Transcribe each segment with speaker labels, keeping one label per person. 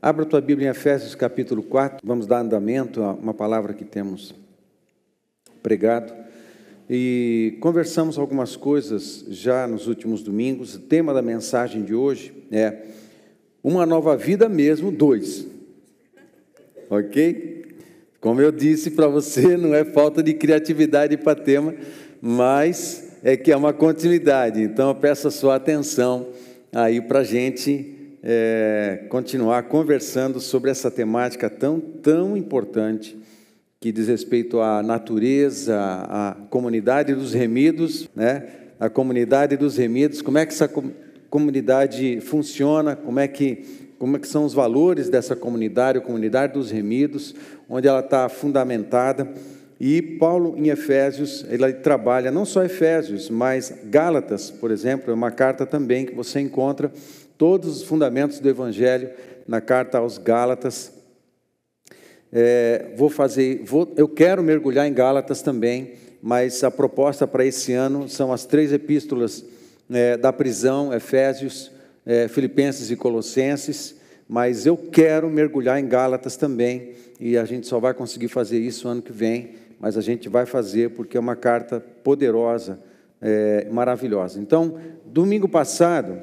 Speaker 1: Abra tua Bíblia em Efésios capítulo 4, vamos dar andamento a uma palavra que temos pregado. E conversamos algumas coisas já nos últimos domingos. O tema da mensagem de hoje é Uma Nova Vida Mesmo, dois. Ok? Como eu disse para você, não é falta de criatividade para tema, mas é que é uma continuidade. Então eu peço a sua atenção aí para a gente é, continuar conversando sobre essa temática tão, tão importante que diz respeito à natureza, à comunidade dos remidos, né? A comunidade dos remidos, como é que essa comunidade funciona, como é que como é que são os valores dessa comunidade, a comunidade dos remidos, onde ela está fundamentada. E Paulo, em Efésios, ele trabalha não só Efésios, mas Gálatas, por exemplo, é uma carta também que você encontra todos os fundamentos do Evangelho na carta aos Gálatas. É, vou fazer, vou, eu quero mergulhar em Gálatas também, mas a proposta para esse ano são as três epístolas é, da prisão, Efésios, é, Filipenses e Colossenses, mas eu quero mergulhar em Gálatas também, e a gente só vai conseguir fazer isso ano que vem, mas a gente vai fazer porque é uma carta poderosa, é, maravilhosa. Então, domingo passado,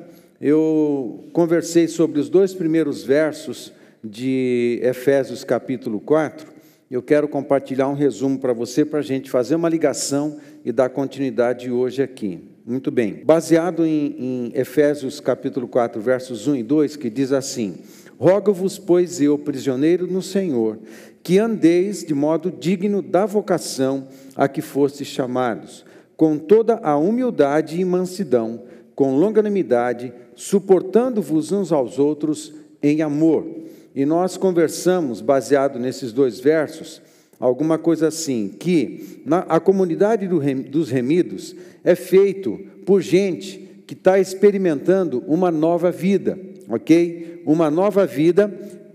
Speaker 1: eu conversei sobre os dois primeiros versos de Efésios capítulo 4. Eu quero compartilhar um resumo para você, para a gente fazer uma ligação e dar continuidade hoje aqui. Muito bem. Baseado em, em Efésios capítulo 4, versos 1 e 2, que diz assim: Rogo-vos, pois eu, prisioneiro no Senhor, que andeis de modo digno da vocação a que fostes chamados, com toda a humildade e mansidão, com longanimidade, suportando-vos uns aos outros em amor. E nós conversamos, baseado nesses dois versos, alguma coisa assim, que na, a comunidade do, dos remidos é feito por gente que está experimentando uma nova vida, ok? Uma nova vida,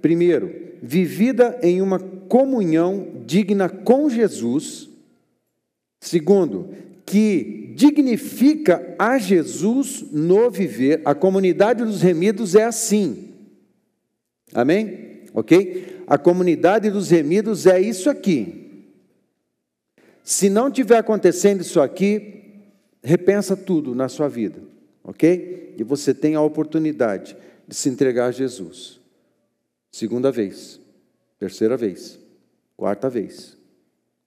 Speaker 1: primeiro, vivida em uma comunhão digna com Jesus. Segundo, que dignifica a Jesus no viver. A comunidade dos remidos é assim. Amém? Ok? A comunidade dos remidos é isso aqui. Se não tiver acontecendo isso aqui, repensa tudo na sua vida. Ok? E você tem a oportunidade de se entregar a Jesus. Segunda vez, terceira vez, quarta vez,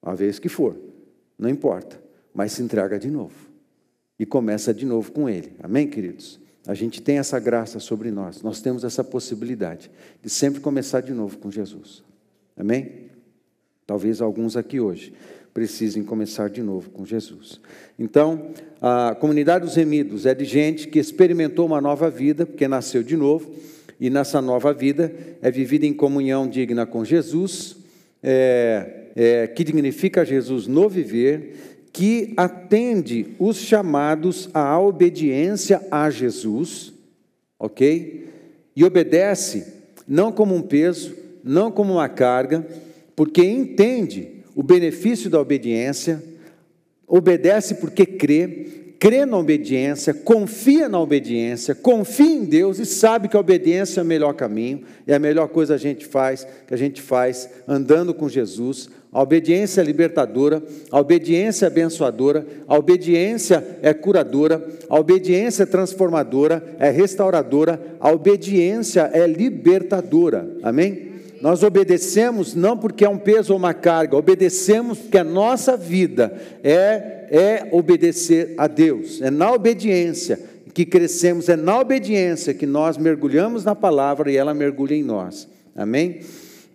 Speaker 1: a vez que for, não importa mas se entrega de novo. E começa de novo com Ele. Amém, queridos? A gente tem essa graça sobre nós, nós temos essa possibilidade de sempre começar de novo com Jesus. Amém? Talvez alguns aqui hoje precisem começar de novo com Jesus. Então, a comunidade dos remidos é de gente que experimentou uma nova vida, porque nasceu de novo, e nessa nova vida é vivida em comunhão digna com Jesus, é, é, que dignifica Jesus no viver que atende os chamados à obediência a Jesus, ok? E obedece não como um peso, não como uma carga, porque entende o benefício da obediência, obedece porque crê, crê na obediência, confia na obediência, confia em Deus e sabe que a obediência é o melhor caminho, é a melhor coisa a gente faz, que a gente faz andando com Jesus. A obediência é libertadora, a obediência é abençoadora, a obediência é curadora, a obediência é transformadora, é restauradora, a obediência é libertadora. Amém? Nós obedecemos não porque é um peso ou uma carga, obedecemos porque a nossa vida é, é obedecer a Deus, é na obediência que crescemos, é na obediência que nós mergulhamos na palavra e ela mergulha em nós. Amém?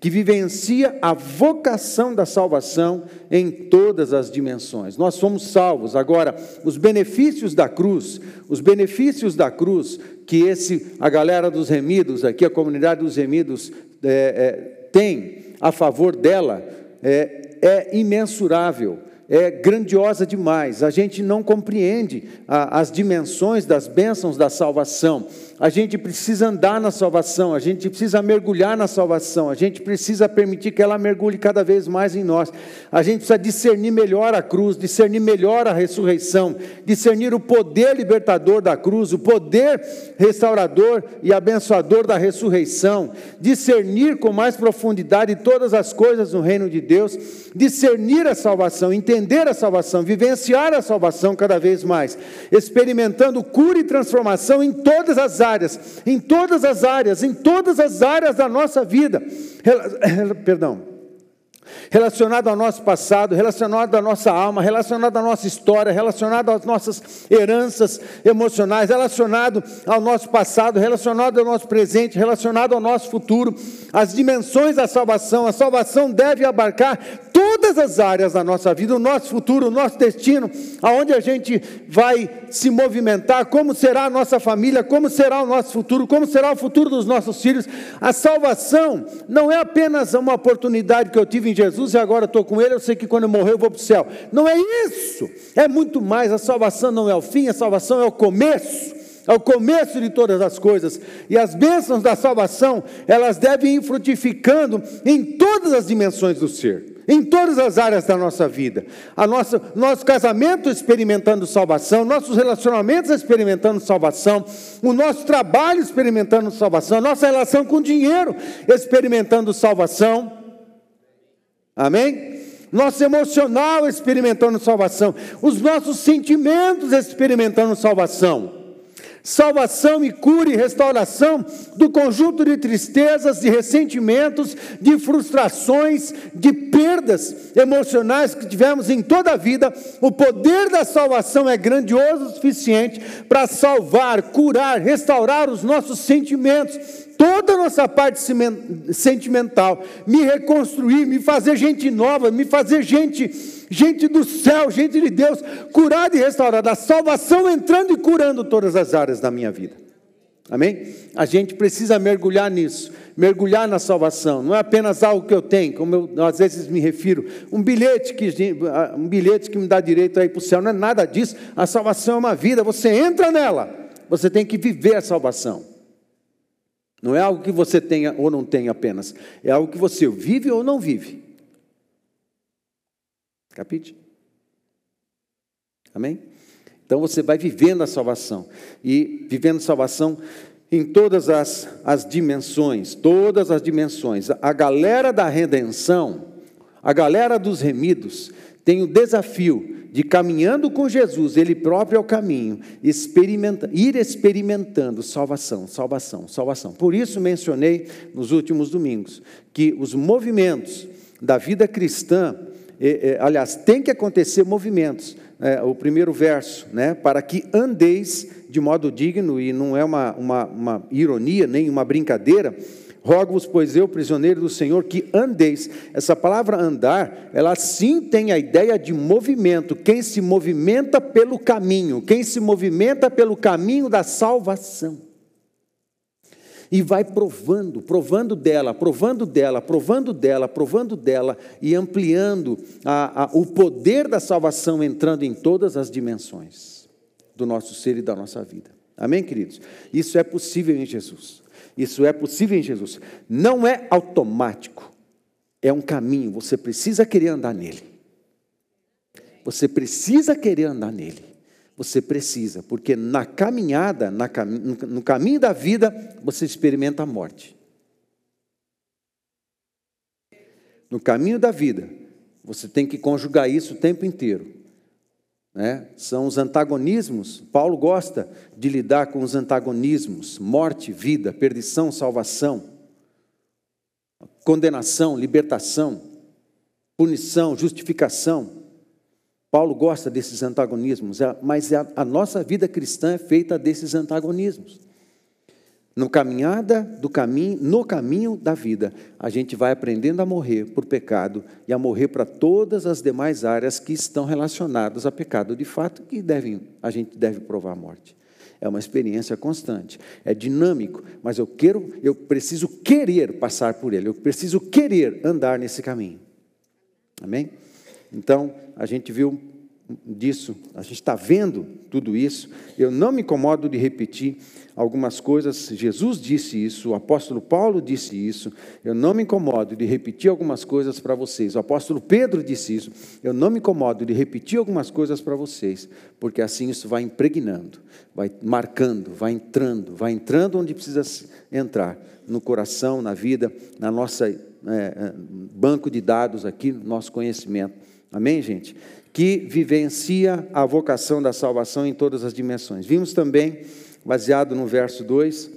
Speaker 1: que vivencia a vocação da salvação em todas as dimensões. Nós somos salvos. Agora, os benefícios da cruz, os benefícios da cruz que esse a galera dos remidos aqui, a comunidade dos remidos é, é, tem a favor dela é, é imensurável é grandiosa demais. A gente não compreende a, as dimensões das bênçãos da salvação. a gente precisa andar na salvação, a gente precisa mergulhar na salvação, a gente precisa permitir que ela mergulhe cada vez mais em nós. A gente precisa discernir melhor a cruz, discernir melhor a ressurreição, discernir o poder libertador da cruz, o poder restaurador e abençoador da ressurreição, discernir com mais profundidade todas as coisas no reino de Deus, discernir a salvação, entender a salvação, vivenciar a salvação cada vez mais, experimentando cura e transformação em todas as áreas, em todas as áreas, em todas as áreas da nossa vida. Perdão relacionado ao nosso passado, relacionado à nossa alma, relacionado à nossa história, relacionado às nossas heranças emocionais, relacionado ao nosso passado, relacionado ao nosso presente, relacionado ao nosso futuro, as dimensões da salvação. A salvação deve abarcar todas as áreas da nossa vida, o nosso futuro, o nosso destino, aonde a gente vai se movimentar, como será a nossa família, como será o nosso futuro, como será o futuro dos nossos filhos. A salvação não é apenas uma oportunidade que eu tive em Jesus e agora estou com Ele, eu sei que quando eu morrer eu vou para o céu. Não é isso, é muito mais. A salvação não é o fim, a salvação é o começo. É o começo de todas as coisas, e as bênçãos da salvação, elas devem ir frutificando em todas as dimensões do ser em todas as áreas da nossa vida. A nossa, nosso casamento experimentando salvação, nossos relacionamentos experimentando salvação, o nosso trabalho experimentando salvação, nossa relação com o dinheiro experimentando salvação. Amém? Nosso emocional experimentando salvação, os nossos sentimentos experimentando salvação salvação e cura e restauração do conjunto de tristezas, de ressentimentos, de frustrações, de perdas emocionais que tivemos em toda a vida. O poder da salvação é grandioso o suficiente para salvar, curar, restaurar os nossos sentimentos, toda a nossa parte sentimental, me reconstruir, me fazer gente nova, me fazer gente gente do céu, gente de Deus, curada e restaurada, a salvação entrando e curando todas as áreas da minha vida. Amém? A gente precisa mergulhar nisso, mergulhar na salvação. Não é apenas algo que eu tenho, como eu às vezes me refiro, um bilhete que um bilhete que me dá direito a ir para o céu. Não é nada disso. A salvação é uma vida. Você entra nela. Você tem que viver a salvação. Não é algo que você tenha ou não tenha apenas. É algo que você vive ou não vive. Capite? Amém? Então você vai vivendo a salvação. E vivendo salvação em todas as, as dimensões, todas as dimensões. A galera da redenção, a galera dos remidos, tem o desafio de caminhando com Jesus, Ele próprio é o caminho, experimenta, ir experimentando salvação, salvação, salvação. Por isso mencionei nos últimos domingos que os movimentos da vida cristã é, é, aliás, tem que acontecer movimentos. É, o primeiro verso, né, para que andeis de modo digno, e não é uma, uma, uma ironia, nem uma brincadeira, rogo-vos, pois eu, prisioneiro do Senhor, que andeis. Essa palavra andar, ela sim tem a ideia de movimento, quem se movimenta pelo caminho, quem se movimenta pelo caminho da salvação e vai provando, provando dela, provando dela, provando dela, provando dela e ampliando a, a, o poder da salvação entrando em todas as dimensões do nosso ser e da nossa vida. Amém, queridos? Isso é possível em Jesus. Isso é possível em Jesus. Não é automático. É um caminho. Você precisa querer andar nele. Você precisa querer andar nele. Você precisa, porque na caminhada, na, no caminho da vida, você experimenta a morte. No caminho da vida, você tem que conjugar isso o tempo inteiro. Né? São os antagonismos. Paulo gosta de lidar com os antagonismos: morte, vida, perdição, salvação, condenação, libertação, punição, justificação. Paulo gosta desses antagonismos, é, mas é a nossa vida cristã é feita desses antagonismos. No caminhada do caminho, no caminho da vida, a gente vai aprendendo a morrer por pecado e a morrer para todas as demais áreas que estão relacionadas a pecado de fato que devem, a gente deve provar a morte. É uma experiência constante, é dinâmico, mas eu quero, eu preciso querer passar por ele, eu preciso querer andar nesse caminho. Amém? Então, a gente viu disso, a gente está vendo tudo isso. Eu não me incomodo de repetir algumas coisas. Jesus disse isso, o apóstolo Paulo disse isso. Eu não me incomodo de repetir algumas coisas para vocês. O apóstolo Pedro disse isso. Eu não me incomodo de repetir algumas coisas para vocês, porque assim isso vai impregnando, vai marcando, vai entrando, vai entrando onde precisa entrar no coração, na vida, na nossa é, é banco de dados aqui, no nosso conhecimento. Amém, gente? Que vivencia a vocação da salvação em todas as dimensões. Vimos também baseado no verso 2,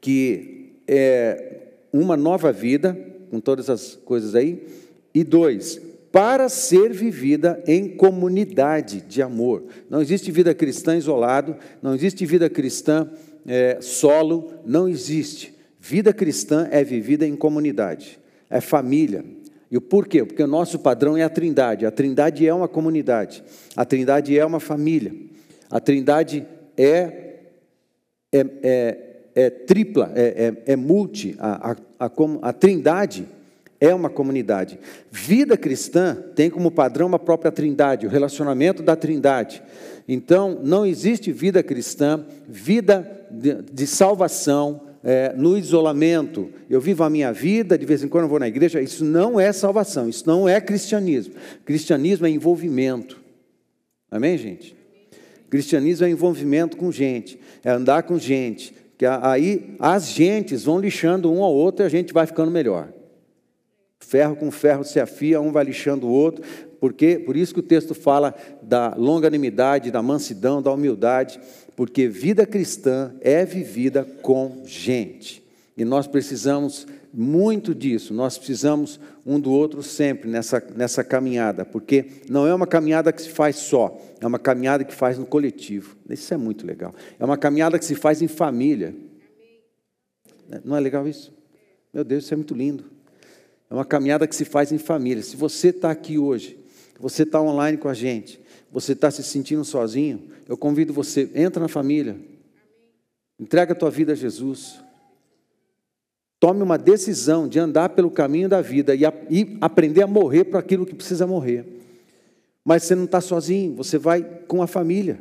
Speaker 1: que é uma nova vida, com todas as coisas aí, e dois, para ser vivida em comunidade de amor. Não existe vida cristã isolado, não existe vida cristã é, solo, não existe. Vida cristã é vivida em comunidade, é família. E o porquê? Porque o nosso padrão é a trindade. A trindade é uma comunidade, a trindade é uma família, a trindade é, é, é, é tripla, é, é, é multi, a, a, a, a trindade é uma comunidade. Vida cristã tem como padrão a própria trindade, o relacionamento da trindade. Então, não existe vida cristã, vida de, de salvação é, no isolamento. Eu vivo a minha vida, de vez em quando eu vou na igreja. Isso não é salvação, isso não é cristianismo. Cristianismo é envolvimento. Amém, gente? Cristianismo é envolvimento com gente, é andar com gente, que aí as gentes vão lixando um ao outro e a gente vai ficando melhor. Ferro com ferro se afia, um vai lixando o outro, porque por isso que o texto fala da longanimidade, da mansidão, da humildade, porque vida cristã é vivida com gente. E nós precisamos muito disso, nós precisamos um do outro sempre nessa, nessa caminhada, porque não é uma caminhada que se faz só, é uma caminhada que faz no coletivo. Isso é muito legal. É uma caminhada que se faz em família. Não é legal isso? Meu Deus, isso é muito lindo. É uma caminhada que se faz em família. Se você está aqui hoje, você está online com a gente, você está se sentindo sozinho, eu convido você, entra na família, entrega a tua vida a Jesus. Tome uma decisão de andar pelo caminho da vida e, a, e aprender a morrer para aquilo que precisa morrer. Mas você não está sozinho, você vai com a família.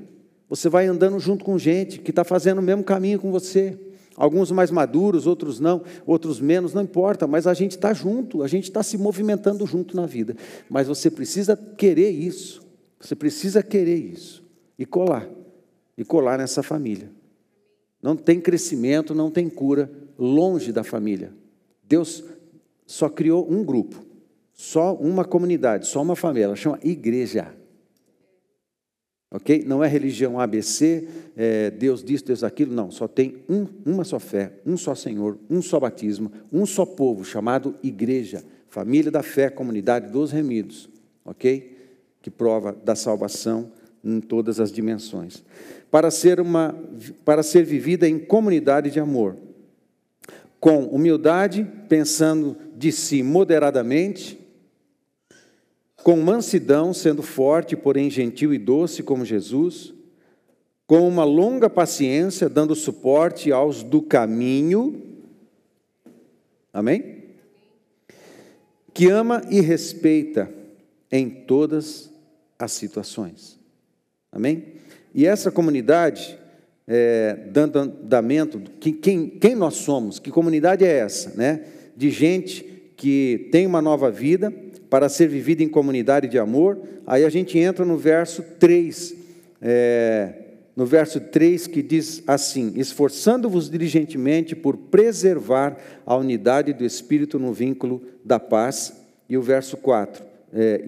Speaker 1: Você vai andando junto com gente que está fazendo o mesmo caminho com você. Alguns mais maduros, outros não, outros menos, não importa, mas a gente está junto, a gente está se movimentando junto na vida. Mas você precisa querer isso, você precisa querer isso e colar, e colar nessa família. Não tem crescimento, não tem cura longe da família. Deus só criou um grupo, só uma comunidade, só uma família, ela chama igreja. Ok? Não é religião ABC, é Deus disso, Deus aquilo, não. Só tem um, uma só fé, um só Senhor, um só batismo, um só povo, chamado igreja, família da fé, comunidade dos remidos. Ok? Que prova da salvação em todas as dimensões. Para ser, uma, para ser vivida em comunidade de amor, com humildade, pensando de si moderadamente, com mansidão, sendo forte, porém gentil e doce como Jesus, com uma longa paciência, dando suporte aos do caminho. Amém? Que ama e respeita em todas as situações. Amém? E essa comunidade, é, dando andamento, que, quem, quem nós somos, que comunidade é essa? Né? De gente que tem uma nova vida para ser vivida em comunidade de amor. Aí a gente entra no verso 3, é, no verso 3 que diz assim: Esforçando-vos diligentemente por preservar a unidade do Espírito no vínculo da paz. E o verso 4, é,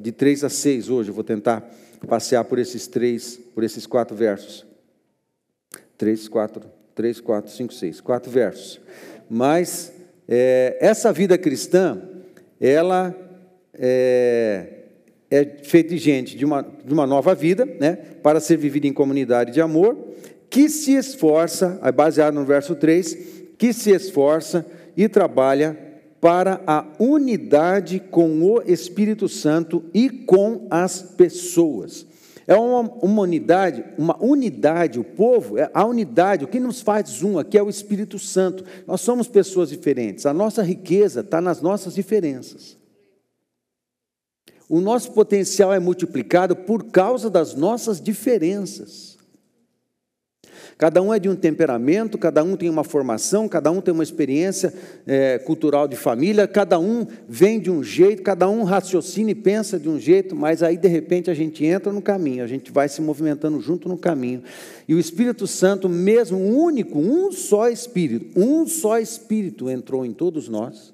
Speaker 1: de 3 a 6 hoje, eu vou tentar passear por esses três, por esses quatro versos. Três, quatro, três, quatro, cinco, seis, quatro versos. Mas é, essa vida cristã, ela é, é feita de gente de uma, de uma nova vida, né, para ser vivida em comunidade de amor, que se esforça, baseado no verso 3, que se esforça e trabalha para a unidade com o Espírito Santo e com as pessoas. É uma, uma, unidade, uma unidade, o povo, é a unidade, o que nos faz um aqui é o Espírito Santo. Nós somos pessoas diferentes, a nossa riqueza está nas nossas diferenças. O nosso potencial é multiplicado por causa das nossas diferenças. Cada um é de um temperamento, cada um tem uma formação, cada um tem uma experiência é, cultural de família, cada um vem de um jeito, cada um raciocina e pensa de um jeito, mas aí de repente a gente entra no caminho, a gente vai se movimentando junto no caminho. E o Espírito Santo, mesmo único, um só Espírito, um só Espírito entrou em todos nós.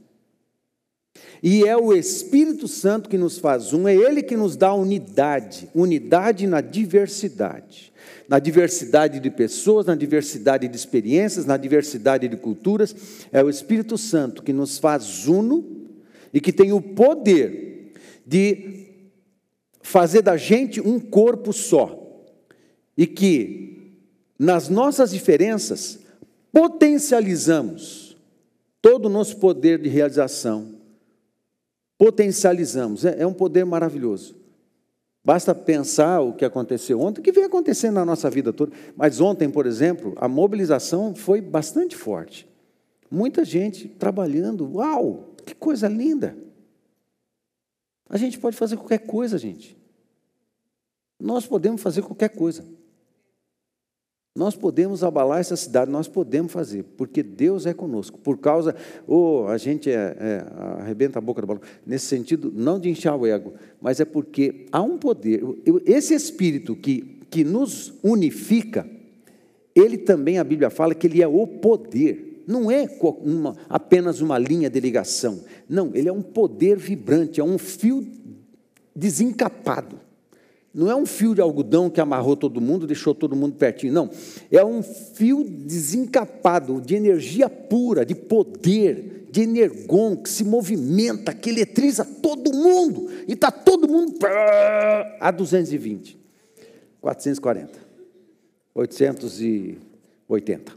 Speaker 1: E é o Espírito Santo que nos faz um, é Ele que nos dá unidade, unidade na diversidade na diversidade de pessoas, na diversidade de experiências, na diversidade de culturas. É o Espírito Santo que nos faz uno e que tem o poder de fazer da gente um corpo só. E que, nas nossas diferenças, potencializamos todo o nosso poder de realização. Potencializamos, é, é um poder maravilhoso. Basta pensar o que aconteceu ontem, o que vem acontecendo na nossa vida toda. Mas ontem, por exemplo, a mobilização foi bastante forte. Muita gente trabalhando. Uau, que coisa linda! A gente pode fazer qualquer coisa, gente. Nós podemos fazer qualquer coisa. Nós podemos abalar essa cidade, nós podemos fazer, porque Deus é conosco. Por causa, ou oh, a gente é, é, arrebenta a boca do balão, nesse sentido, não de inchar o ego, mas é porque há um poder, esse Espírito que, que nos unifica, ele também, a Bíblia fala que ele é o poder, não é uma, apenas uma linha de ligação, não, ele é um poder vibrante, é um fio desencapado. Não é um fio de algodão que amarrou todo mundo, deixou todo mundo pertinho. Não. É um fio desencapado, de energia pura, de poder, de energon, que se movimenta, que eletriza todo mundo. E está todo mundo a 220, 440, 880,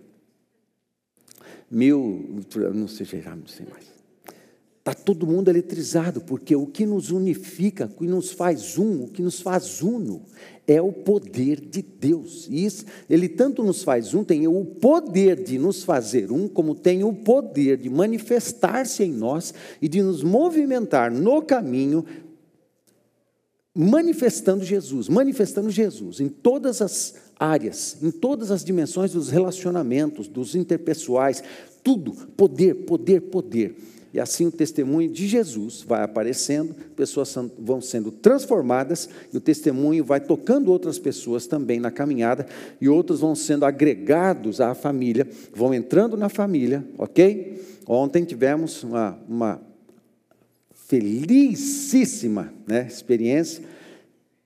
Speaker 1: mil, não sei, já não sei mais. Está todo mundo eletrizado, porque o que nos unifica, o que nos faz um, o que nos faz uno, é o poder de Deus. E isso, ele tanto nos faz um, tem o poder de nos fazer um, como tem o poder de manifestar-se em nós e de nos movimentar no caminho, manifestando Jesus, manifestando Jesus em todas as áreas, em todas as dimensões dos relacionamentos, dos interpessoais, tudo, poder, poder, poder. E assim o testemunho de Jesus vai aparecendo, pessoas vão sendo transformadas, e o testemunho vai tocando outras pessoas também na caminhada, e outros vão sendo agregados à família, vão entrando na família, ok? Ontem tivemos uma, uma felicíssima né, experiência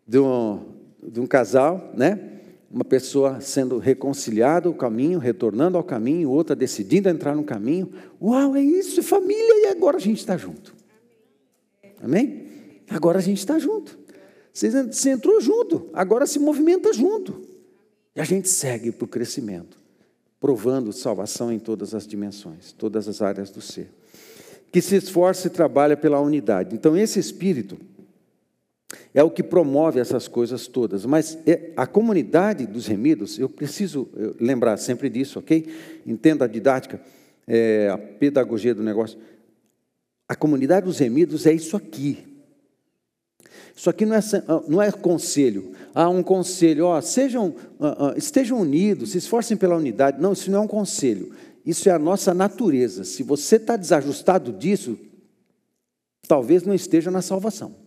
Speaker 1: de um, de um casal, né? Uma pessoa sendo reconciliada ao caminho, retornando ao caminho, outra decidindo entrar no caminho. Uau, é isso, é família, e agora a gente está junto. Amém? Agora a gente está junto. Você, entrou junto, agora se movimenta junto. E a gente segue para o crescimento, provando salvação em todas as dimensões, todas as áreas do ser. Que se esforça e trabalha pela unidade. Então, esse espírito é o que promove essas coisas todas. Mas é, a comunidade dos remidos, eu preciso lembrar sempre disso, ok? Entenda a didática, é, a pedagogia do negócio. A comunidade dos remidos é isso aqui. Isso aqui não é, não é conselho. Há um conselho, ó, sejam, uh, uh, estejam unidos, se esforcem pela unidade. Não, isso não é um conselho. Isso é a nossa natureza. Se você está desajustado disso, talvez não esteja na salvação.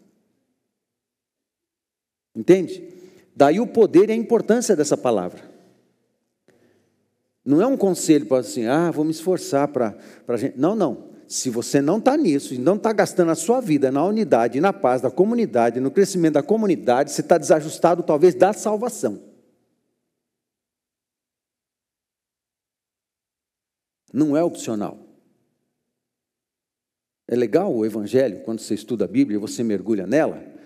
Speaker 1: Entende? Daí o poder e a importância dessa palavra. Não é um conselho para assim, ah, vou me esforçar para a gente. Não, não. Se você não está nisso e não está gastando a sua vida na unidade, na paz da comunidade, no crescimento da comunidade, você está desajustado talvez da salvação. Não é opcional. É legal o Evangelho, quando você estuda a Bíblia, você mergulha nela,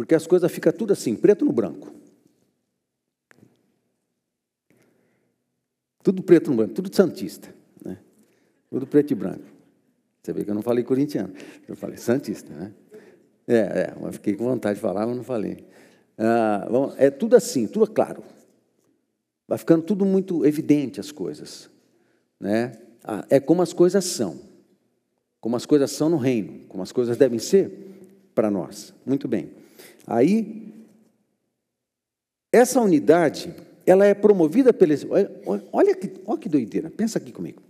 Speaker 1: porque as coisas ficam tudo assim, preto no branco. Tudo preto no branco, tudo santista. Né? Tudo preto e branco. Você vê que eu não falei corintiano, eu falei santista. Né? É, é, mas fiquei com vontade de falar, mas não falei. Ah, bom, é tudo assim, tudo claro. Vai ficando tudo muito evidente as coisas. Né? Ah, é como as coisas são. Como as coisas são no reino, como as coisas devem ser. para nós. Muito bem. Aí, essa unidade, ela é promovida pelo. Olha que, olha que doideira, pensa aqui comigo.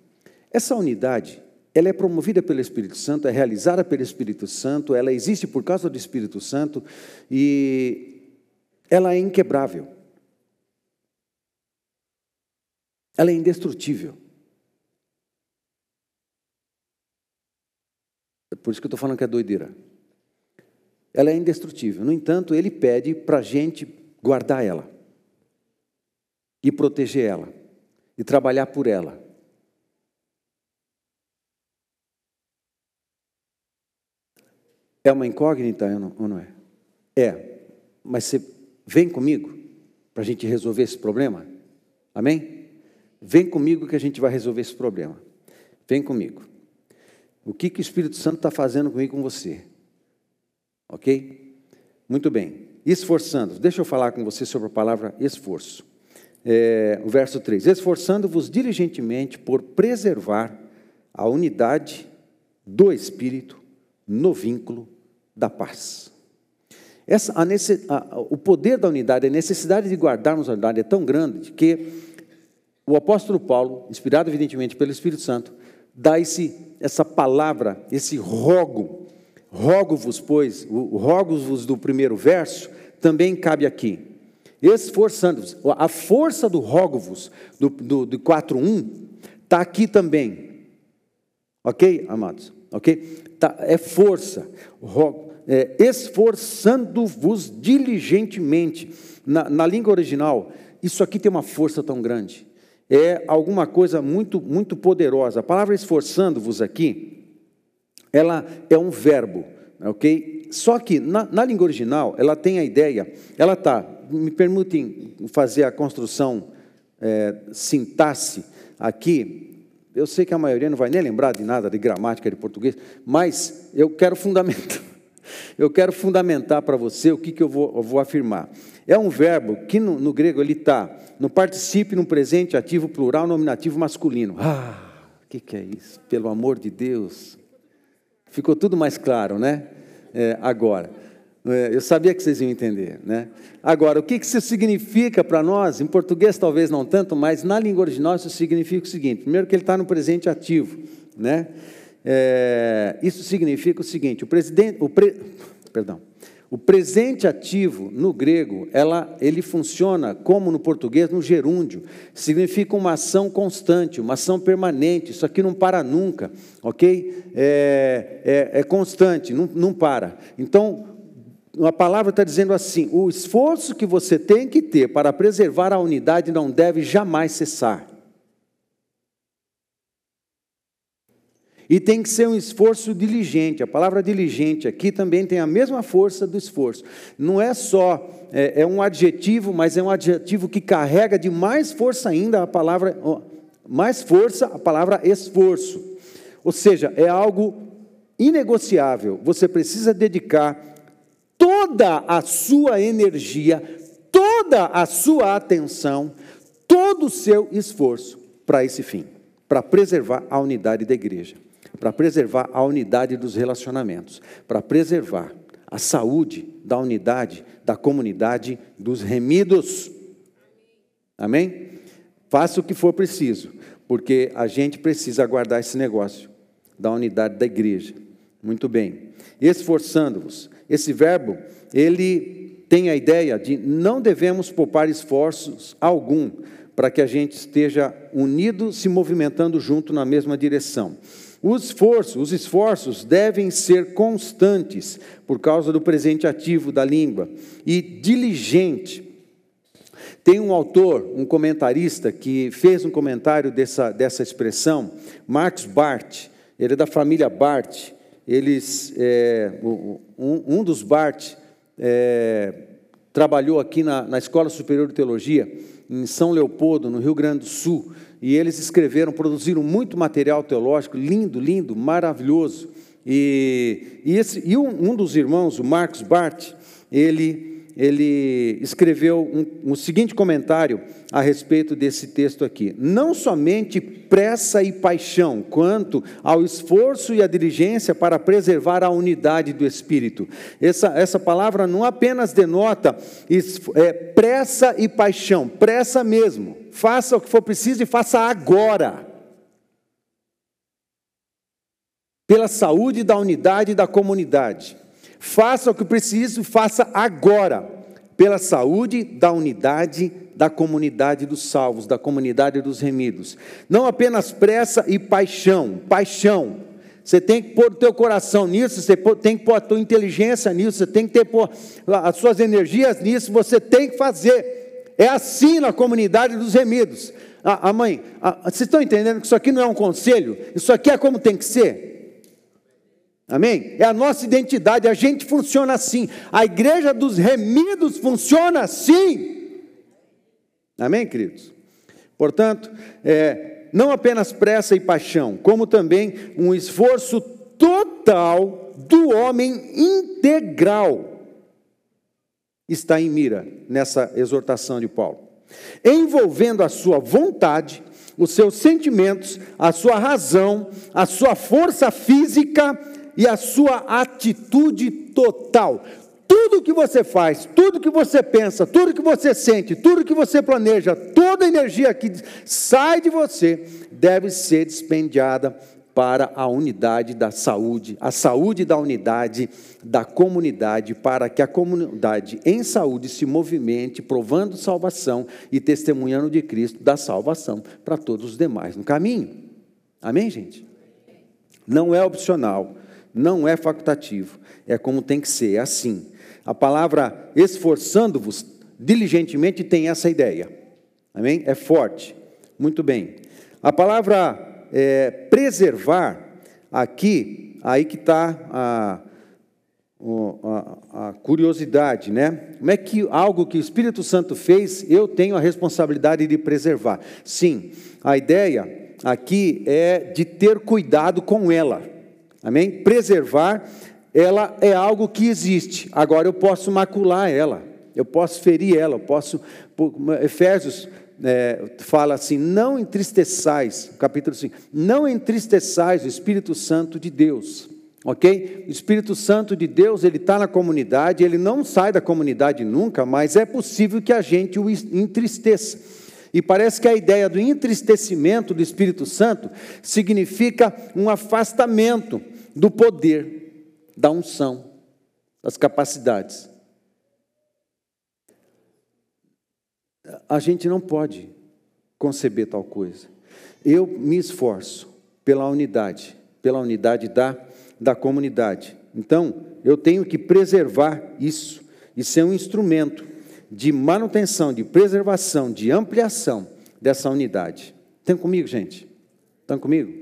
Speaker 1: Essa unidade, ela é promovida pelo Espírito Santo, é realizada pelo Espírito Santo, ela existe por causa do Espírito Santo e ela é inquebrável. Ela é indestrutível. É por isso que eu estou falando que é doideira. Ela é indestrutível. No entanto, ele pede para a gente guardar ela, e proteger ela, e trabalhar por ela. É uma incógnita ou não é? É, mas você vem comigo para a gente resolver esse problema? Amém? Vem comigo que a gente vai resolver esse problema. Vem comigo. O que, que o Espírito Santo está fazendo comigo com você? Ok? Muito bem. Esforçando. Deixa eu falar com você sobre a palavra esforço. É, o verso 3: Esforçando-vos diligentemente por preservar a unidade do Espírito no vínculo da paz. Essa, a necess, a, o poder da unidade, a necessidade de guardarmos a unidade é tão grande que o apóstolo Paulo, inspirado evidentemente pelo Espírito Santo, dá esse, essa palavra, esse rogo, rogo-vos, pois, o rogo-vos do primeiro verso, também cabe aqui. Esforçando-vos. A força do rogo-vos, do, do, do 4.1, está aqui também. Ok, amados? Ok? Tá, é força. É, Esforçando-vos diligentemente. Na, na língua original, isso aqui tem uma força tão grande. É alguma coisa muito, muito poderosa. A palavra esforçando-vos aqui, ela é um verbo, ok? Só que na, na língua original, ela tem a ideia, ela está, me permitem fazer a construção é, sintaxe aqui, eu sei que a maioria não vai nem lembrar de nada de gramática de português, mas eu quero fundamentar. Eu quero fundamentar para você o que, que eu, vou, eu vou afirmar. É um verbo que no, no grego ele está no particípio, no presente, ativo, plural, nominativo masculino. Ah, o que, que é isso? Pelo amor de Deus. Ficou tudo mais claro, né? É, agora. É, eu sabia que vocês iam entender, né? Agora, o que isso significa para nós? Em português talvez não tanto, mas na língua original isso significa o seguinte: primeiro que ele está no presente ativo, né? É, isso significa o seguinte: o presidente, o pre, perdão, o presente ativo no grego, ela, ele funciona como no português no gerúndio, significa uma ação constante, uma ação permanente. Isso aqui não para nunca, ok? É, é, é constante, não, não para. Então a palavra está dizendo assim: o esforço que você tem que ter para preservar a unidade não deve jamais cessar. E tem que ser um esforço diligente. A palavra diligente aqui também tem a mesma força do esforço. Não é só, é, é um adjetivo, mas é um adjetivo que carrega de mais força ainda a palavra, mais força a palavra esforço. Ou seja, é algo inegociável. Você precisa dedicar toda a sua energia, toda a sua atenção, todo o seu esforço para esse fim, para preservar a unidade da igreja, para preservar a unidade dos relacionamentos, para preservar a saúde da unidade da comunidade dos remidos. Amém? Faça o que for preciso, porque a gente precisa guardar esse negócio da unidade da igreja. Muito bem. Esforçando-vos esse verbo, ele tem a ideia de não devemos poupar esforços algum para que a gente esteja unido, se movimentando junto na mesma direção. Os esforços, os esforços devem ser constantes por causa do presente ativo da língua e diligente. Tem um autor, um comentarista que fez um comentário dessa, dessa expressão, Marx Barth, ele é da família Barth. Eles, é, um, um, dos Bart é, trabalhou aqui na, na Escola Superior de Teologia, em São Leopoldo, no Rio Grande do Sul, e eles escreveram, produziram muito material teológico, lindo, lindo, maravilhoso. E, e, esse, e um, um dos irmãos, o Marcos Bart, ele ele escreveu um, um, seguinte comentário a respeito desse texto aqui: não somente pressa e paixão, quanto ao esforço e a diligência para preservar a unidade do espírito. Essa, essa palavra não apenas denota é, pressa e paixão, pressa mesmo. Faça o que for preciso e faça agora. Pela saúde da unidade da comunidade. Faça o que preciso, faça agora, pela saúde da unidade da comunidade dos salvos, da comunidade dos remidos. Não apenas pressa e paixão, paixão. Você tem que pôr o teu coração nisso, você tem que pôr a tua inteligência nisso, você tem que ter pôr as suas energias nisso, você tem que fazer. É assim na comunidade dos remidos. A, a mãe, a, vocês estão entendendo que isso aqui não é um conselho? Isso aqui é como tem que ser? Amém? É a nossa identidade, a gente funciona assim. A igreja dos remidos funciona assim. Amém, queridos? Portanto, é, não apenas pressa e paixão, como também um esforço total do homem integral está em mira nessa exortação de Paulo, envolvendo a sua vontade, os seus sentimentos, a sua razão, a sua força física e a sua atitude total. Tudo que você faz, tudo que você pensa, tudo que você sente, tudo que você planeja, toda a energia que sai de você deve ser dispendiada para a unidade da saúde, a saúde da unidade da comunidade, para que a comunidade em saúde se movimente, provando salvação e testemunhando de Cristo da salvação para todos os demais no caminho. Amém, gente? Não é opcional não é facultativo, é como tem que ser, é assim. A palavra esforçando-vos diligentemente tem essa ideia, amém? É forte, muito bem. A palavra é, preservar, aqui, aí que está a, a, a, curiosidade, né? Como é que algo que o Espírito Santo fez, eu tenho a responsabilidade de preservar? Sim, a ideia aqui é de ter cuidado com ela. Amém? Preservar, ela é algo que existe. Agora eu posso macular ela, eu posso ferir ela, eu posso. Efésios é, fala assim: não entristeçais, capítulo 5, não entristeçais o Espírito Santo de Deus. Ok? O Espírito Santo de Deus, ele está na comunidade, ele não sai da comunidade nunca, mas é possível que a gente o entristeça. E parece que a ideia do entristecimento do Espírito Santo significa um afastamento do poder, da unção, das capacidades. A gente não pode conceber tal coisa. Eu me esforço pela unidade, pela unidade da, da comunidade. Então, eu tenho que preservar isso e ser um instrumento de manutenção, de preservação, de ampliação dessa unidade. Estão comigo, gente? Estão comigo?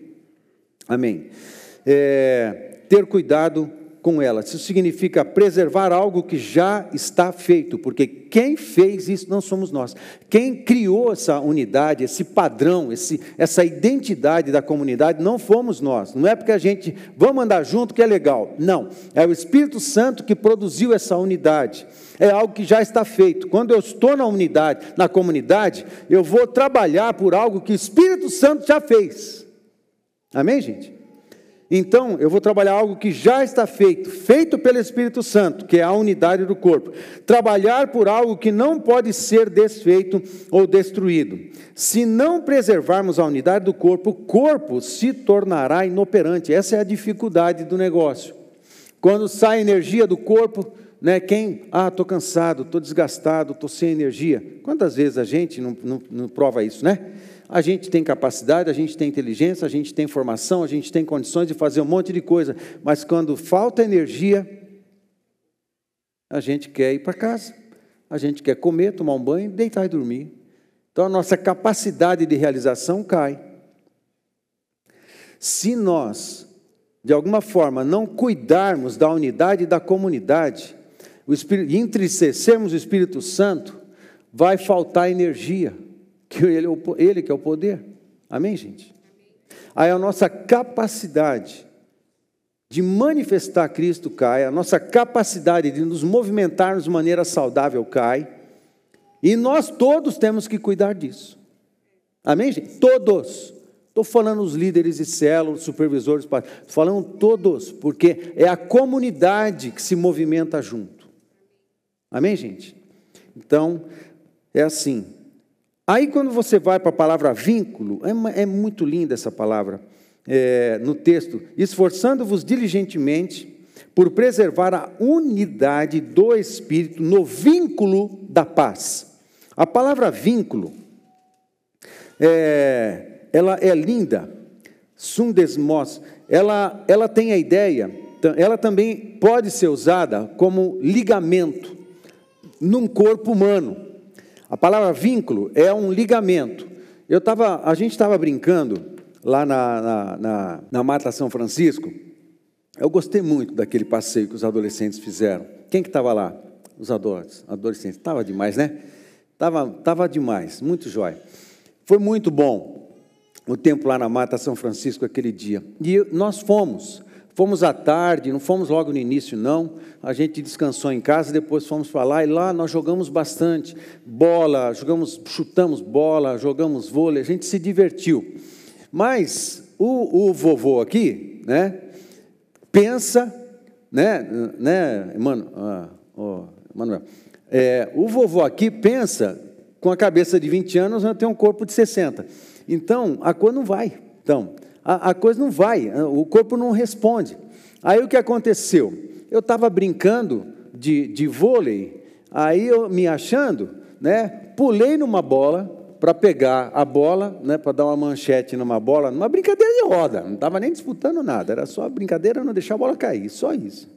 Speaker 1: Amém. É, ter cuidado com ela. Isso significa preservar algo que já está feito, porque quem fez isso não somos nós. Quem criou essa unidade, esse padrão, esse, essa identidade da comunidade, não fomos nós. Não é porque a gente vamos andar junto que é legal. Não. É o Espírito Santo que produziu essa unidade. É algo que já está feito. Quando eu estou na unidade, na comunidade, eu vou trabalhar por algo que o Espírito Santo já fez. Amém, gente? Então, eu vou trabalhar algo que já está feito, feito pelo Espírito Santo, que é a unidade do corpo. Trabalhar por algo que não pode ser desfeito ou destruído. Se não preservarmos a unidade do corpo, o corpo se tornará inoperante. Essa é a dificuldade do negócio. Quando sai energia do corpo, né, quem, ah, estou cansado, estou desgastado, estou sem energia. Quantas vezes a gente não, não, não prova isso, né? A gente tem capacidade, a gente tem inteligência, a gente tem formação, a gente tem condições de fazer um monte de coisa, mas quando falta energia, a gente quer ir para casa, a gente quer comer, tomar um banho, deitar e dormir. Então a nossa capacidade de realização cai. Se nós, de alguma forma, não cuidarmos da unidade da comunidade, o Espírito, e entristecermos o Espírito Santo, vai faltar energia que ele, é ele que é o poder. Amém, gente? Aí a nossa capacidade de manifestar Cristo cai, a nossa capacidade de nos movimentarmos de maneira saudável cai, e nós todos temos que cuidar disso. Amém, gente? Todos. Estou falando os líderes de células, supervisores, falando todos, porque é a comunidade que se movimenta junto. Amém, gente? Então, é assim. Aí, quando você vai para a palavra vínculo, é, é muito linda essa palavra é, no texto, esforçando-vos diligentemente por preservar a unidade do Espírito no vínculo da paz. A palavra vínculo, é, ela é linda, sundesmos, ela, ela tem a ideia, ela também pode ser usada como ligamento num corpo humano. A palavra vínculo é um ligamento. Eu tava, a gente estava brincando lá na, na, na, na Mata São Francisco, eu gostei muito daquele passeio que os adolescentes fizeram. Quem que estava lá? Os adolescentes. Estava demais, né? Estava tava demais, muito jóia. Foi muito bom o tempo lá na Mata São Francisco aquele dia. E nós fomos. Fomos à tarde, não fomos logo no início, não. A gente descansou em casa, depois fomos para lá e lá nós jogamos bastante bola, jogamos, chutamos bola, jogamos vôlei, a gente se divertiu. Mas o, o vovô aqui, né, pensa, né, né, mano, ah, oh, Manuel, é, o vovô aqui pensa com a cabeça de 20 anos, vai ter um corpo de 60. Então, a coisa não vai. Então, a, a coisa não vai, o corpo não responde. Aí o que aconteceu? Eu estava brincando de, de vôlei, aí eu me achando, né, pulei numa bola, para pegar a bola, né, para dar uma manchete numa bola, numa brincadeira de roda, não estava nem disputando nada, era só brincadeira não deixar a bola cair, só isso.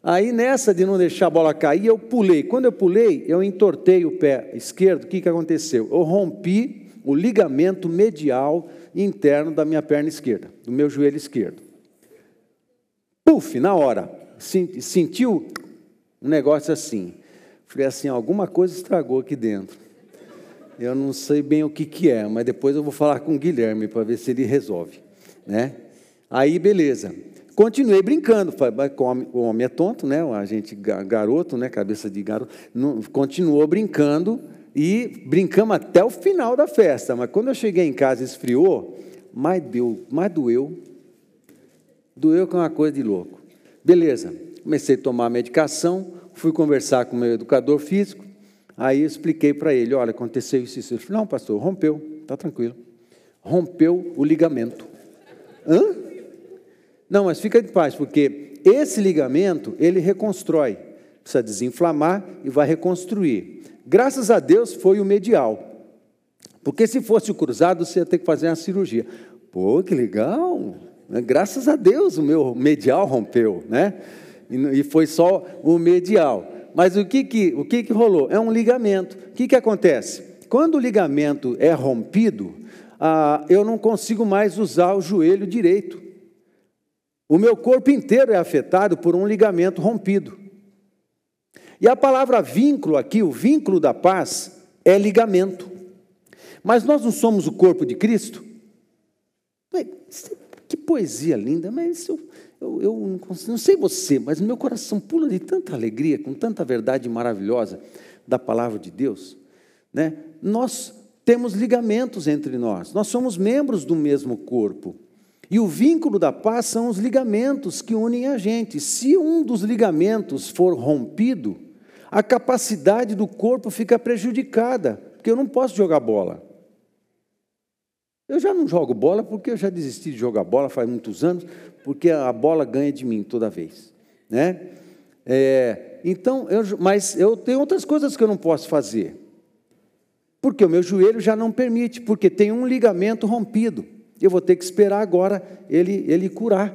Speaker 1: Aí nessa de não deixar a bola cair, eu pulei. Quando eu pulei, eu entortei o pé esquerdo. O que, que aconteceu? Eu rompi o ligamento medial interno da minha perna esquerda, do meu joelho esquerdo. Puf, na hora. Sentiu um negócio assim. Falei assim, alguma coisa estragou aqui dentro. Eu não sei bem o que, que é, mas depois eu vou falar com o Guilherme para ver se ele resolve. Né? Aí, beleza. Continuei brincando. O homem é tonto, né? A gente, garoto, né? Cabeça de garoto. continuou brincando e brincamos até o final da festa. Mas quando eu cheguei em casa esfriou, mais, deu, mais doeu. Doeu que é uma coisa de louco. Beleza. Comecei a tomar a medicação fui conversar com o meu educador físico, aí eu expliquei para ele, olha, aconteceu isso isso. Ele falou, não, pastor, rompeu, está tranquilo. Rompeu o ligamento. Hã? Não, mas fica de paz, porque esse ligamento, ele reconstrói. Precisa desinflamar e vai reconstruir. Graças a Deus foi o medial. Porque se fosse o cruzado, você ia ter que fazer uma cirurgia. Pô, que legal! Graças a Deus o meu medial rompeu, né? e foi só o medial. Mas o que, que, o que, que rolou? É um ligamento. O que, que acontece? Quando o ligamento é rompido, ah, eu não consigo mais usar o joelho direito. O meu corpo inteiro é afetado por um ligamento rompido. E a palavra vínculo aqui, o vínculo da paz, é ligamento. Mas nós não somos o corpo de Cristo? Que poesia linda, mas isso eu, eu não, consigo, não sei você, mas meu coração pula de tanta alegria, com tanta verdade maravilhosa da palavra de Deus. Né? Nós temos ligamentos entre nós, nós somos membros do mesmo corpo. E o vínculo da paz são os ligamentos que unem a gente. Se um dos ligamentos for rompido, a capacidade do corpo fica prejudicada, porque eu não posso jogar bola. Eu já não jogo bola porque eu já desisti de jogar bola faz muitos anos, porque a bola ganha de mim toda vez, né? É, então, eu, mas eu tenho outras coisas que eu não posso fazer, porque o meu joelho já não permite, porque tem um ligamento rompido. Eu vou ter que esperar agora ele, ele curar.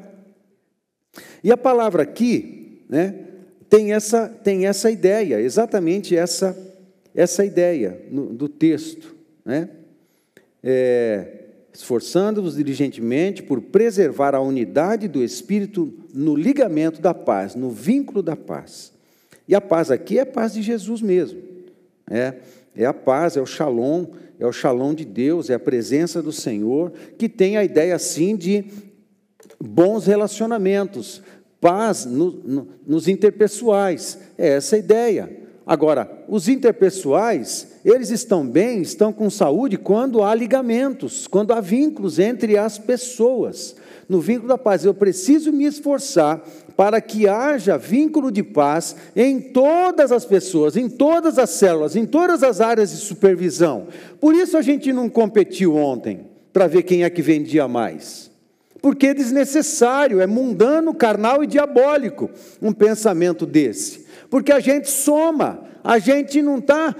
Speaker 1: E a palavra aqui, né, tem essa, tem essa ideia, exatamente essa, essa ideia no, do texto, né? É, esforçando-vos diligentemente por preservar a unidade do Espírito no ligamento da paz, no vínculo da paz. E a paz aqui é a paz de Jesus mesmo. É, é a paz, é o shalom, é o shalom de Deus, é a presença do Senhor, que tem a ideia assim de bons relacionamentos, paz no, no, nos interpessoais. É essa a ideia. Agora, os interpessoais, eles estão bem, estão com saúde quando há ligamentos, quando há vínculos entre as pessoas. No vínculo da paz, eu preciso me esforçar para que haja vínculo de paz em todas as pessoas, em todas as células, em todas as áreas de supervisão. Por isso a gente não competiu ontem, para ver quem é que vendia mais porque é desnecessário, é mundano, carnal e diabólico um pensamento desse. Porque a gente soma, a gente não está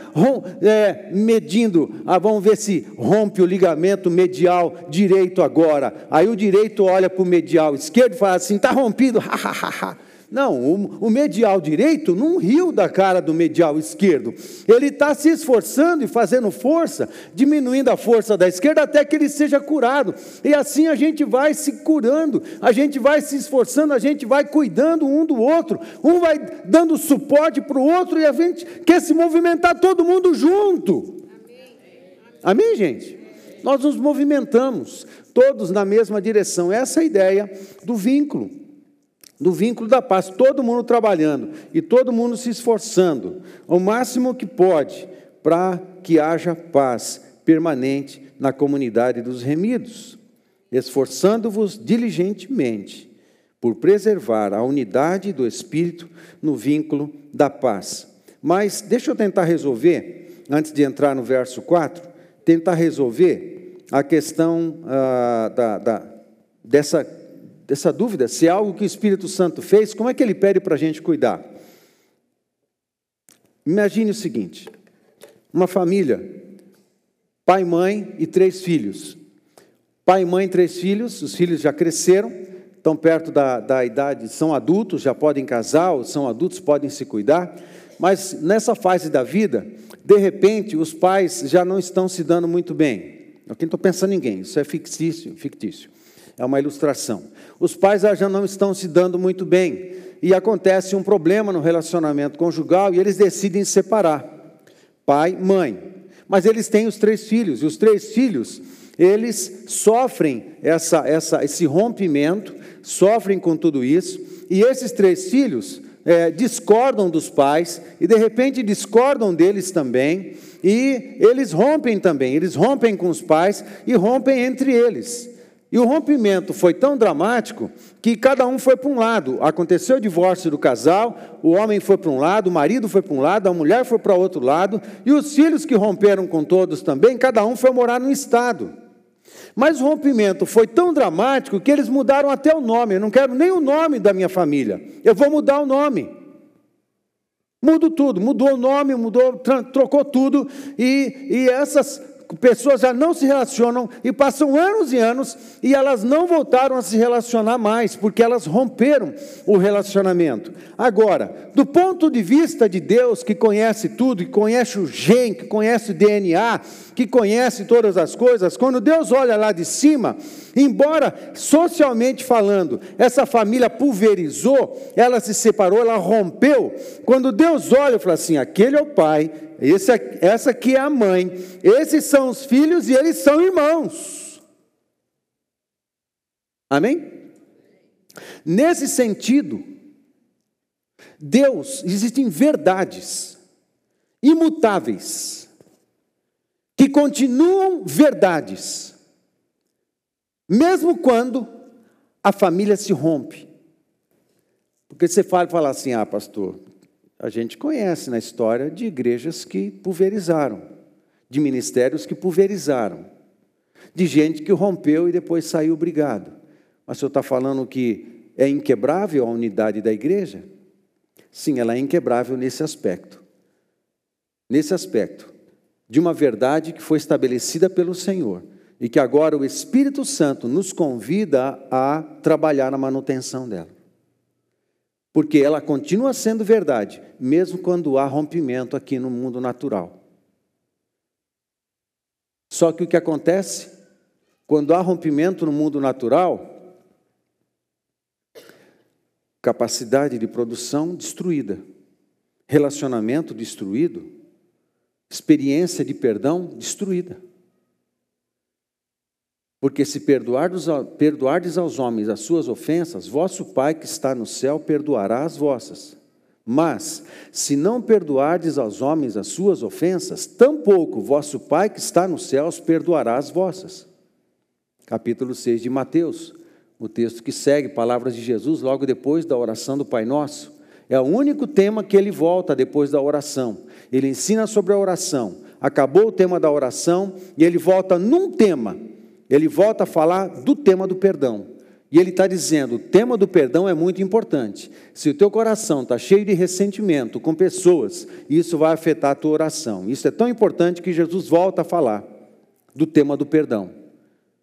Speaker 1: é, medindo, ah, vamos ver se rompe o ligamento medial direito agora. Aí o direito olha para o medial esquerdo e fala assim: está rompido, ha. Não, o, o, medial direito não riu da cara do medial esquerdo. Ele está se esforçando e fazendo força, diminuindo a força da esquerda até que ele seja curado. E assim a gente vai se curando, a gente vai se esforçando, a gente vai cuidando um do outro. Um vai dando suporte para o outro e a gente quer se movimentar todo mundo junto. Amém, Amém gente? Nós nos movimentamos, todos na mesma direção. Essa é a ideia do vínculo do vínculo da paz, todo mundo trabalhando e todo mundo se esforçando o máximo que pode para que haja paz permanente na comunidade dos remidos, esforçando-vos diligentemente por preservar a unidade do espírito no vínculo da paz. Mas deixa eu tentar resolver, antes de entrar no verso 4, tentar resolver a questão ah, da, da, dessa dessa dúvida, se é algo que o Espírito Santo fez, como é que ele pede para a gente cuidar? Imagine o seguinte: uma família, pai, mãe e três filhos. Pai, mãe, três filhos, os filhos já cresceram, estão perto da, da idade, são adultos, já podem casar, ou são adultos, podem se cuidar, mas nessa fase da vida, de repente, os pais já não estão se dando muito bem. Aqui não estou pensando em ninguém, isso é fictício, fictício. É uma ilustração. Os pais já não estão se dando muito bem e acontece um problema no relacionamento conjugal e eles decidem separar. Pai, mãe. Mas eles têm os três filhos e os três filhos, eles sofrem essa, essa, esse rompimento, sofrem com tudo isso e esses três filhos é, discordam dos pais e de repente discordam deles também e eles rompem também, eles rompem com os pais e rompem entre eles. E o rompimento foi tão dramático que cada um foi para um lado. Aconteceu o divórcio do casal, o homem foi para um lado, o marido foi para um lado, a mulher foi para outro lado, e os filhos que romperam com todos também, cada um foi morar num estado. Mas o rompimento foi tão dramático que eles mudaram até o nome. Eu não quero nem o nome da minha família, eu vou mudar o nome. Mudo tudo, mudou o nome, mudou, trocou tudo, e, e essas pessoas já não se relacionam e passam anos e anos e elas não voltaram a se relacionar mais, porque elas romperam o relacionamento. Agora, do ponto de vista de Deus, que conhece tudo, que conhece o gene, que conhece o DNA, que conhece todas as coisas, quando Deus olha lá de cima, embora socialmente falando, essa família pulverizou, ela se separou, ela rompeu, quando Deus olha e fala assim: aquele é o pai, esse, essa aqui é a mãe, esses são os filhos e eles são irmãos. Amém? Nesse sentido, Deus, existem verdades imutáveis, que continuam verdades, mesmo quando a família se rompe. Porque você fala, fala assim, ah, pastor, a gente conhece na história de igrejas que pulverizaram, de ministérios que pulverizaram, de gente que rompeu e depois saiu brigado. Mas o senhor está falando que é inquebrável a unidade da igreja? Sim, ela é inquebrável nesse aspecto. Nesse aspecto, de uma verdade que foi estabelecida pelo Senhor e que agora o Espírito Santo nos convida a trabalhar na manutenção dela porque ela continua sendo verdade, mesmo quando há rompimento aqui no mundo natural. Só que o que acontece? Quando há rompimento no mundo natural, capacidade de produção destruída, relacionamento destruído, experiência de perdão destruída. Porque se perdoardes, perdoardes aos homens as suas ofensas, vosso Pai que está no céu perdoará as vossas. Mas, se não perdoardes aos homens as suas ofensas, tampouco vosso Pai que está nos céus perdoará as vossas. Capítulo 6 de Mateus, o texto que segue, palavras de Jesus, logo depois da oração do Pai Nosso. É o único tema que ele volta depois da oração. Ele ensina sobre a oração. Acabou o tema da oração e ele volta num tema ele volta a falar do tema do perdão. E ele está dizendo: o tema do perdão é muito importante. Se o teu coração está cheio de ressentimento com pessoas, isso vai afetar a tua oração. Isso é tão importante que Jesus volta a falar do tema do perdão.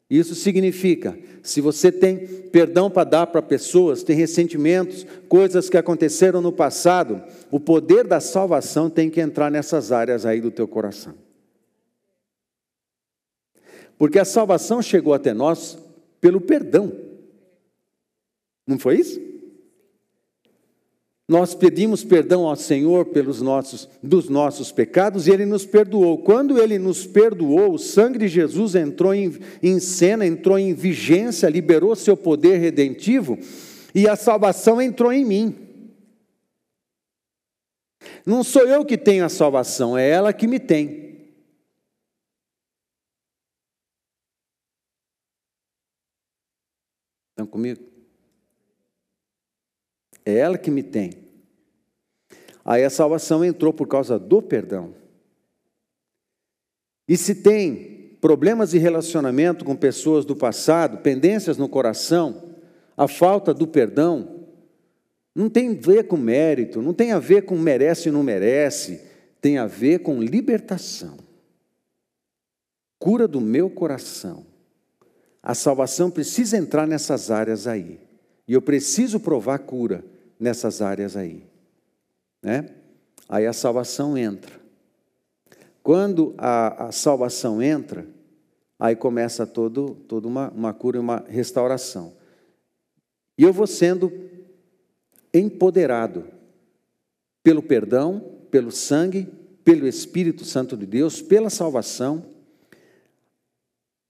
Speaker 1: Isso significa, se você tem perdão para dar para pessoas, tem ressentimentos, coisas que aconteceram no passado, o poder da salvação tem que entrar nessas áreas aí do teu coração. Porque a salvação chegou até nós pelo perdão. Não foi isso? Nós pedimos perdão ao Senhor pelos nossos, dos nossos pecados e Ele nos perdoou. Quando Ele nos perdoou, o sangue de Jesus entrou em, em cena, entrou em vigência, liberou seu poder redentivo e a salvação entrou em mim. Não sou eu que tenho a salvação, é ela que me tem. Estão comigo? É ela que me tem. Aí a salvação entrou por causa do perdão. E se tem problemas de relacionamento com pessoas do passado, pendências no coração, a falta do perdão, não tem a ver com mérito, não tem a ver com merece ou não merece, tem a ver com libertação. Cura do meu coração. A salvação precisa entrar nessas áreas aí. E eu preciso provar cura nessas áreas aí. Né? Aí a salvação entra. Quando a, a salvação entra, aí começa todo, toda uma, uma cura e uma restauração. E eu vou sendo empoderado pelo perdão, pelo sangue, pelo Espírito Santo de Deus, pela salvação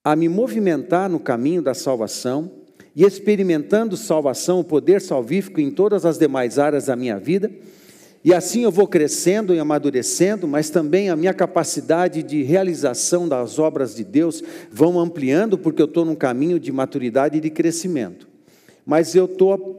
Speaker 1: a me movimentar no caminho da salvação e experimentando salvação, o poder salvífico em todas as demais áreas da minha vida. E assim eu vou crescendo e amadurecendo, mas também a minha capacidade de realização das obras de Deus vão ampliando, porque eu estou num caminho de maturidade e de crescimento. Mas eu, tô,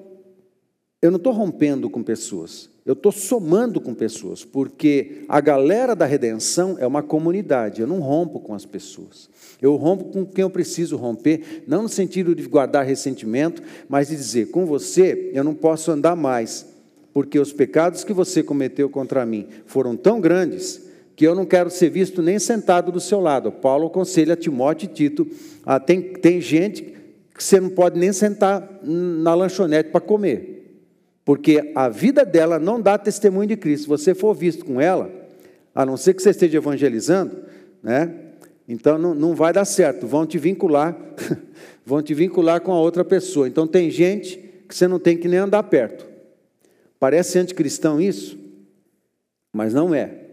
Speaker 1: eu não estou rompendo com pessoas, eu estou somando com pessoas, porque a galera da redenção é uma comunidade, eu não rompo com as pessoas. Eu rompo com quem eu preciso romper, não no sentido de guardar ressentimento, mas de dizer: com você eu não posso andar mais, porque os pecados que você cometeu contra mim foram tão grandes que eu não quero ser visto nem sentado do seu lado. Paulo aconselha Timóteo e Tito: ah, tem, tem gente que você não pode nem sentar na lanchonete para comer porque a vida dela não dá testemunho de Cristo. Se você for visto com ela, a não ser que você esteja evangelizando, né? Então não, não vai dar certo. Vão te vincular, vão te vincular com a outra pessoa. Então tem gente que você não tem que nem andar perto. Parece anticristão isso, mas não é.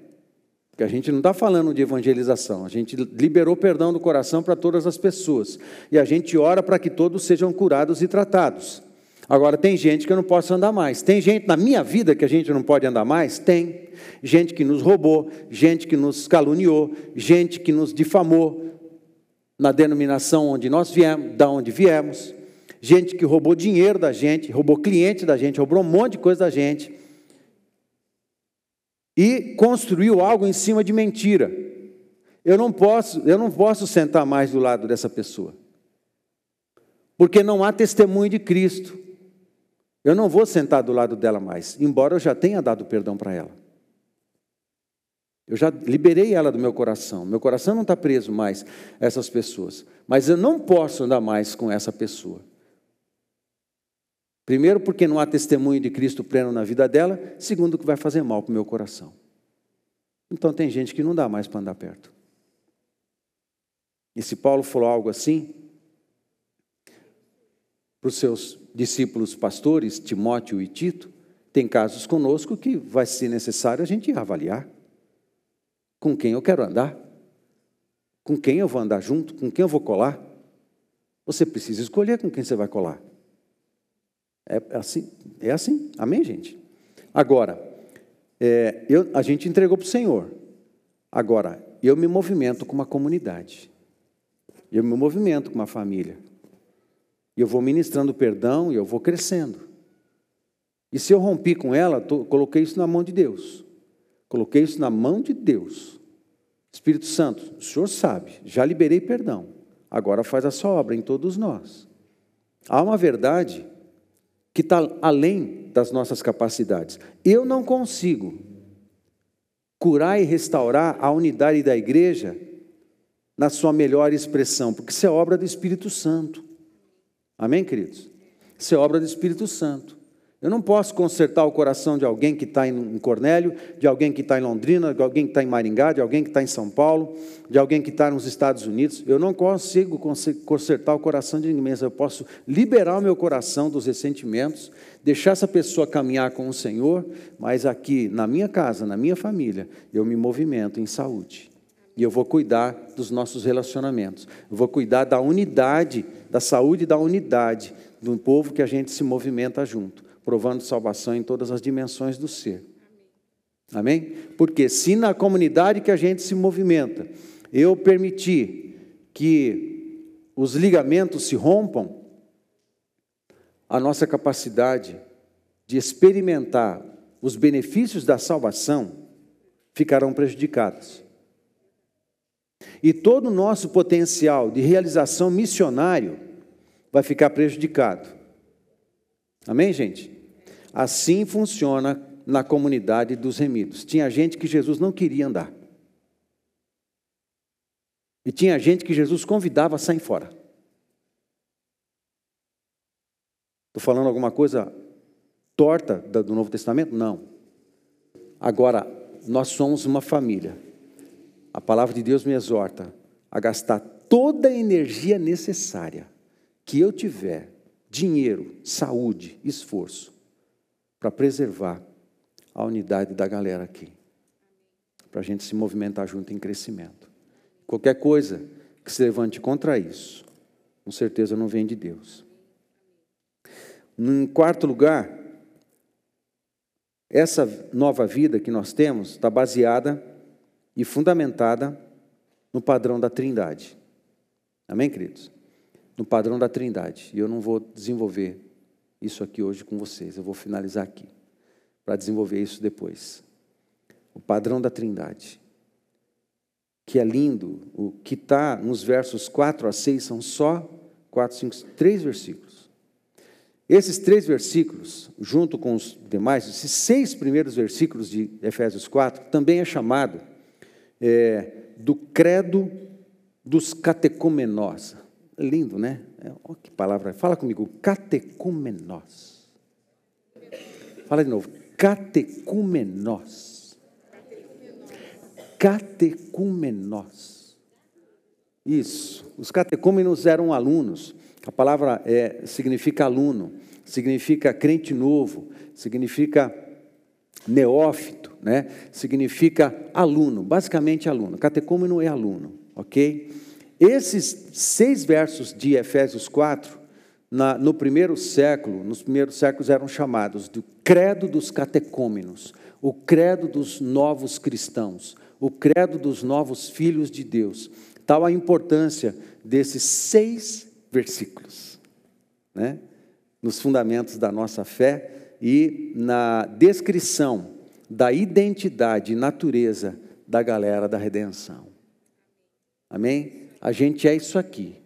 Speaker 1: Porque a gente não está falando de evangelização, a gente liberou perdão do coração para todas as pessoas. E a gente ora para que todos sejam curados e tratados. Agora, tem gente que eu não posso andar mais. Tem gente na minha vida que a gente não pode andar mais? Tem. Gente que nos roubou, gente que nos caluniou, gente que nos difamou na denominação onde nós viemos, da onde viemos, gente que roubou dinheiro da gente, roubou cliente da gente, roubou um monte de coisa da gente e construiu algo em cima de mentira. Eu não posso, eu não posso sentar mais do lado dessa pessoa. Porque não há testemunho de Cristo. Eu não vou sentar do lado dela mais, embora eu já tenha dado perdão para ela. Eu já liberei ela do meu coração. Meu coração não está preso mais a essas pessoas. Mas eu não posso andar mais com essa pessoa. Primeiro, porque não há testemunho de Cristo pleno na vida dela. Segundo, que vai fazer mal para o meu coração. Então, tem gente que não dá mais para andar perto. E se Paulo falou algo assim, para os seus discípulos pastores, Timóteo e Tito, tem casos conosco que vai ser necessário a gente avaliar. Com quem eu quero andar? Com quem eu vou andar junto? Com quem eu vou colar? Você precisa escolher com quem você vai colar. É assim, é assim. Amém, gente? Agora, é, eu, a gente entregou para o Senhor. Agora, eu me movimento com uma comunidade. Eu me movimento com uma família. E eu vou ministrando perdão e eu vou crescendo. E se eu rompi com ela, tô, coloquei isso na mão de Deus. Coloquei isso na mão de Deus. Espírito Santo, o Senhor sabe, já liberei perdão. Agora faz a sua obra em todos nós. Há uma verdade que está além das nossas capacidades. Eu não consigo curar e restaurar a unidade da igreja na sua melhor expressão, porque isso é obra do Espírito Santo. Amém, queridos? Isso é obra do Espírito Santo. Eu não posso consertar o coração de alguém que está em Cornélio, de alguém que está em Londrina, de alguém que está em Maringá, de alguém que está em São Paulo, de alguém que está nos Estados Unidos. Eu não consigo consertar o coração de ninguém, mas eu posso liberar o meu coração dos ressentimentos, deixar essa pessoa caminhar com o Senhor, mas aqui, na minha casa, na minha família, eu me movimento em saúde. E eu vou cuidar dos nossos relacionamentos. Eu vou cuidar da unidade, da saúde da unidade do povo que a gente se movimenta junto provando salvação em todas as dimensões do ser. Amém? Porque se na comunidade que a gente se movimenta, eu permitir que os ligamentos se rompam, a nossa capacidade de experimentar os benefícios da salvação ficarão prejudicadas. E todo o nosso potencial de realização missionário vai ficar prejudicado. Amém, gente? Assim funciona na comunidade dos remidos. Tinha gente que Jesus não queria andar. E tinha gente que Jesus convidava a sair fora. Estou falando alguma coisa torta do Novo Testamento? Não. Agora, nós somos uma família. A palavra de Deus me exorta a gastar toda a energia necessária que eu tiver dinheiro, saúde, esforço, para preservar a unidade da galera aqui, para a gente se movimentar junto em crescimento. Qualquer coisa que se levante contra isso, com certeza não vem de Deus. Em quarto lugar, essa nova vida que nós temos está baseada e fundamentada no padrão da Trindade. Amém, queridos? no padrão da Trindade. E eu não vou desenvolver isso aqui hoje com vocês, eu vou finalizar aqui, para desenvolver isso depois. O padrão da Trindade. Que é lindo, o que está nos versos 4 a 6 são só 4, 5, 3 versículos. Esses três versículos, junto com os demais, esses seis primeiros versículos de Efésios 4, também é chamado é, do credo dos catecumenós. Lindo, né? É, oh, que palavra. Fala comigo. Catecumenos. Fala de novo. Catecumenos. Catecumenos. Isso. Os catecúmenos eram alunos. A palavra é, significa aluno, significa crente novo, significa neófito, né? significa aluno, basicamente aluno. Catecúmeno é aluno, ok? Esses seis versos de Efésios 4, na, no primeiro século, nos primeiros séculos eram chamados do credo dos catecômenos, o credo dos novos cristãos, o credo dos novos filhos de Deus. Tal a importância desses seis versículos, né? nos fundamentos da nossa fé e na descrição da identidade e natureza da galera da redenção. Amém? A gente é isso aqui.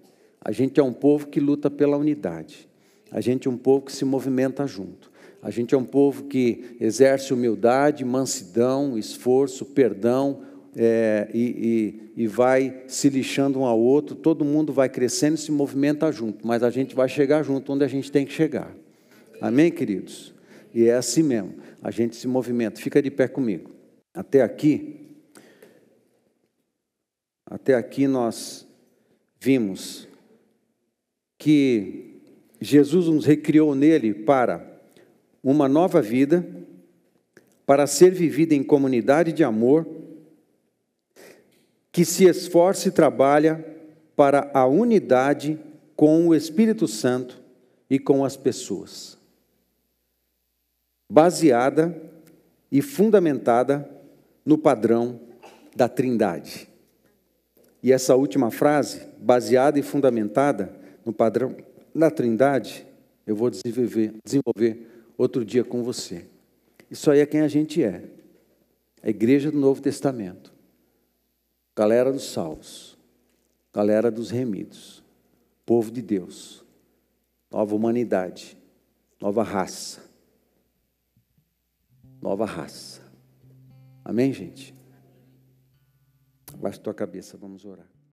Speaker 1: A gente é um povo que luta pela unidade. A gente é um povo que se movimenta junto. A gente é um povo que exerce humildade, mansidão, esforço, perdão é, e, e, e vai se lixando um ao outro. Todo mundo vai crescendo e se movimenta junto, mas a gente vai chegar junto onde a gente tem que chegar. Amém, queridos? E é assim mesmo. A gente se movimenta. Fica de pé comigo. Até aqui, até aqui nós vimos que Jesus nos recriou nele para uma nova vida, para ser vivida em comunidade de amor, que se esforça e trabalha para a unidade com o Espírito Santo e com as pessoas. Baseada e fundamentada no padrão da Trindade. E essa última frase, baseada e fundamentada no padrão da Trindade, eu vou desenvolver, desenvolver outro dia com você. Isso aí é quem a gente é. A igreja do Novo Testamento. Galera dos salvos. Galera dos remidos. Povo de Deus. Nova humanidade. Nova raça. Nova raça. Amém, gente? Baixa tua cabeça, vamos orar.